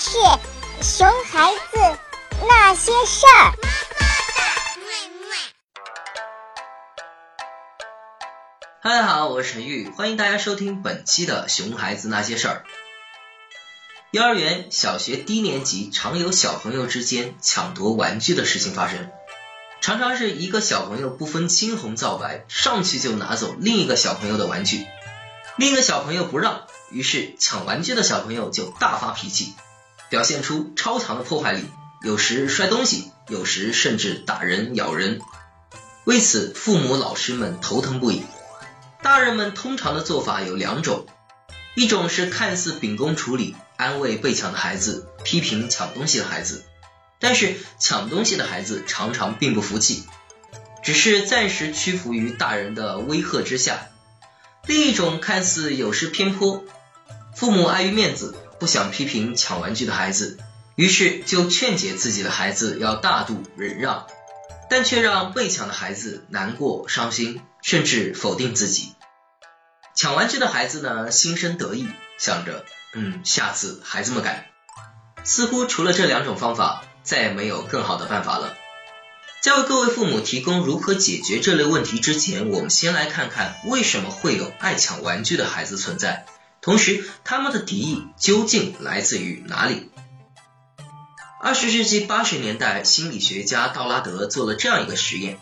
是熊孩子那些事儿。大家好，我是陈玉，欢迎大家收听本期的《熊孩子那些事儿》。幼儿园、小学低年级常有小朋友之间抢夺玩具的事情发生，常常是一个小朋友不分青红皂白，上去就拿走另一个小朋友的玩具，另一个小朋友不让，于是抢玩具的小朋友就大发脾气，表现出超强的破坏力，有时摔东西，有时甚至打人、咬人。为此，父母、老师们头疼不已。大人们通常的做法有两种，一种是看似秉公处理，安慰被抢的孩子，批评抢东西的孩子，但是抢东西的孩子常常并不服气，只是暂时屈服于大人的威吓之下；另一种看似有失偏颇，父母碍于面子，不想批评抢玩具的孩子，于是就劝解自己的孩子要大度忍让。但却让被抢的孩子难过、伤心，甚至否定自己。抢玩具的孩子呢，心生得意，想着，嗯，下次还这么干。似乎除了这两种方法，再也没有更好的办法了。在为各位父母提供如何解决这类问题之前，我们先来看看为什么会有爱抢玩具的孩子存在，同时他们的敌意究竟来自于哪里。二十世纪八十年代，心理学家道拉德做了这样一个实验，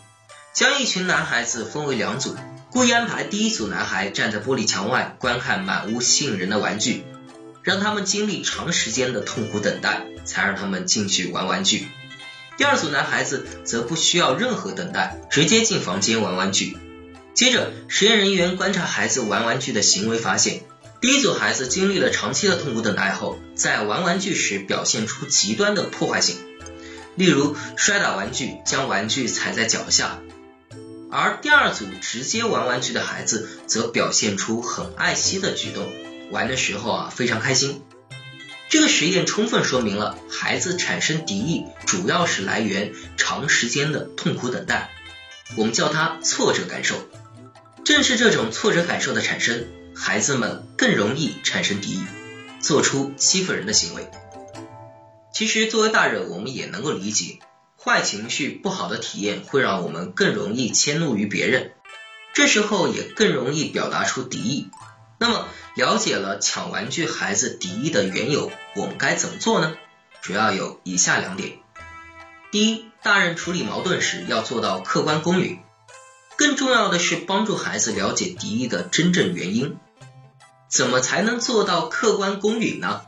将一群男孩子分为两组，故意安排第一组男孩站在玻璃墙外观看满屋吸引人的玩具，让他们经历长时间的痛苦等待，才让他们进去玩玩具。第二组男孩子则不需要任何等待，直接进房间玩玩具。接着，实验人员观察孩子玩玩具的行为，发现。第一组孩子经历了长期的痛苦等待后，在玩玩具时表现出极端的破坏性，例如摔打玩具、将玩具踩在脚下；而第二组直接玩玩具的孩子则表现出很爱惜的举动，玩的时候啊非常开心。这个实验充分说明了孩子产生敌意主要是来源长时间的痛苦等待，我们叫它挫折感受。正是这种挫折感受的产生。孩子们更容易产生敌意，做出欺负人的行为。其实，作为大人，我们也能够理解，坏情绪、不好的体验会让我们更容易迁怒于别人，这时候也更容易表达出敌意。那么，了解了抢玩具孩子敌意的缘由，我们该怎么做呢？主要有以下两点：第一，大人处理矛盾时要做到客观公允；更重要的是，帮助孩子了解敌意的真正原因。怎么才能做到客观公允呢？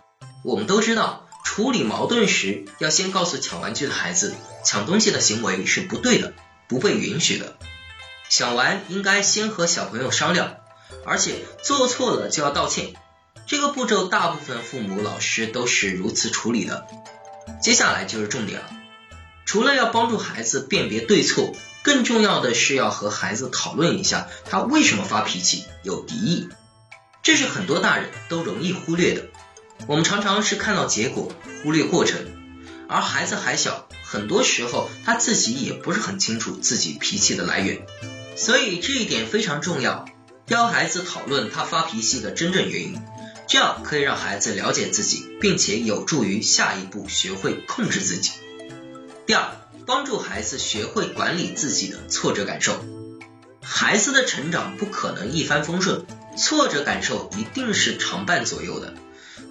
我们都知道，处理矛盾时要先告诉抢玩具的孩子，抢东西的行为是不对的，不被允许的。抢完应该先和小朋友商量，而且做错了就要道歉。这个步骤大部分父母、老师都是如此处理的。接下来就是重点了，除了要帮助孩子辨别对错，更重要的是要和孩子讨论一下他为什么发脾气，有敌意。这是很多大人都容易忽略的。我们常常是看到结果，忽略过程，而孩子还小，很多时候他自己也不是很清楚自己脾气的来源。所以这一点非常重要，要孩子讨论他发脾气的真正原因，这样可以让孩子了解自己，并且有助于下一步学会控制自己。第二，帮助孩子学会管理自己的挫折感受。孩子的成长不可能一帆风顺。挫折感受一定是常伴左右的，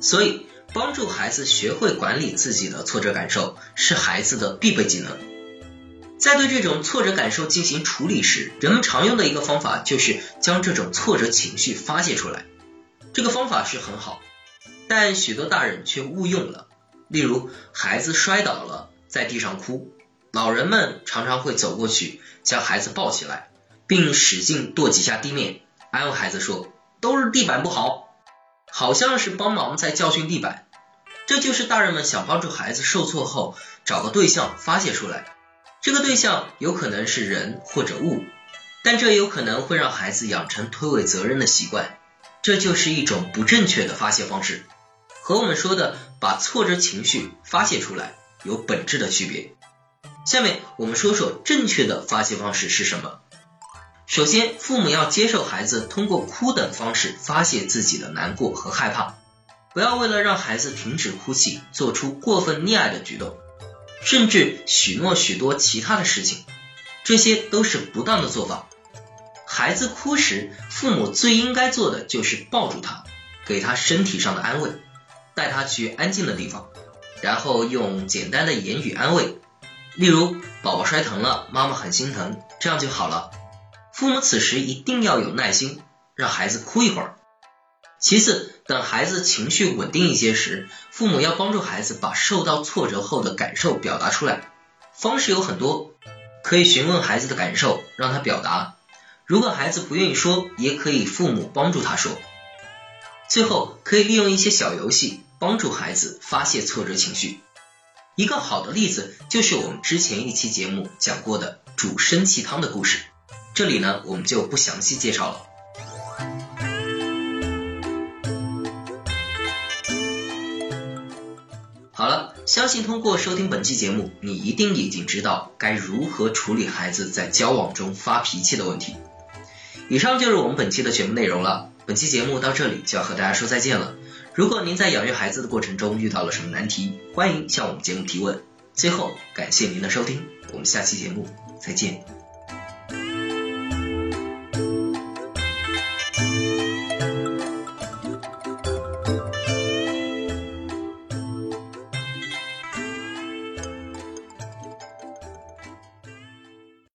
所以帮助孩子学会管理自己的挫折感受是孩子的必备技能。在对这种挫折感受进行处理时，人们常用的一个方法就是将这种挫折情绪发泄出来。这个方法是很好，但许多大人却误用了。例如，孩子摔倒了，在地上哭，老人们常常会走过去将孩子抱起来，并使劲跺几下地面，安慰孩子说。都是地板不好，好像是帮忙在教训地板。这就是大人们想帮助孩子受挫后找个对象发泄出来。这个对象有可能是人或者物，但这有可能会让孩子养成推诿责任的习惯。这就是一种不正确的发泄方式，和我们说的把挫折情绪发泄出来有本质的区别。下面我们说说正确的发泄方式是什么。首先，父母要接受孩子通过哭等方式发泄自己的难过和害怕，不要为了让孩子停止哭泣，做出过分溺爱的举动，甚至许诺许多其他的事情，这些都是不当的做法。孩子哭时，父母最应该做的就是抱住他，给他身体上的安慰，带他去安静的地方，然后用简单的言语安慰，例如“宝宝摔疼了，妈妈很心疼”，这样就好了。父母此时一定要有耐心，让孩子哭一会儿。其次，等孩子情绪稳定一些时，父母要帮助孩子把受到挫折后的感受表达出来。方式有很多，可以询问孩子的感受，让他表达。如果孩子不愿意说，也可以父母帮助他说。最后，可以利用一些小游戏帮助孩子发泄挫折情绪。一个好的例子就是我们之前一期节目讲过的煮生气汤的故事，这里呢我们就不详细介绍了。好了，相信通过收听本期节目，你一定已经知道该如何处理孩子在交往中发脾气的问题。以上就是我们本期的全部内容了。本期节目到这里就要和大家说再见了。如果您在养育孩子的过程中遇到了什么难题，欢迎向我们节目提问。最后，感谢您的收听，我们下期节目再见。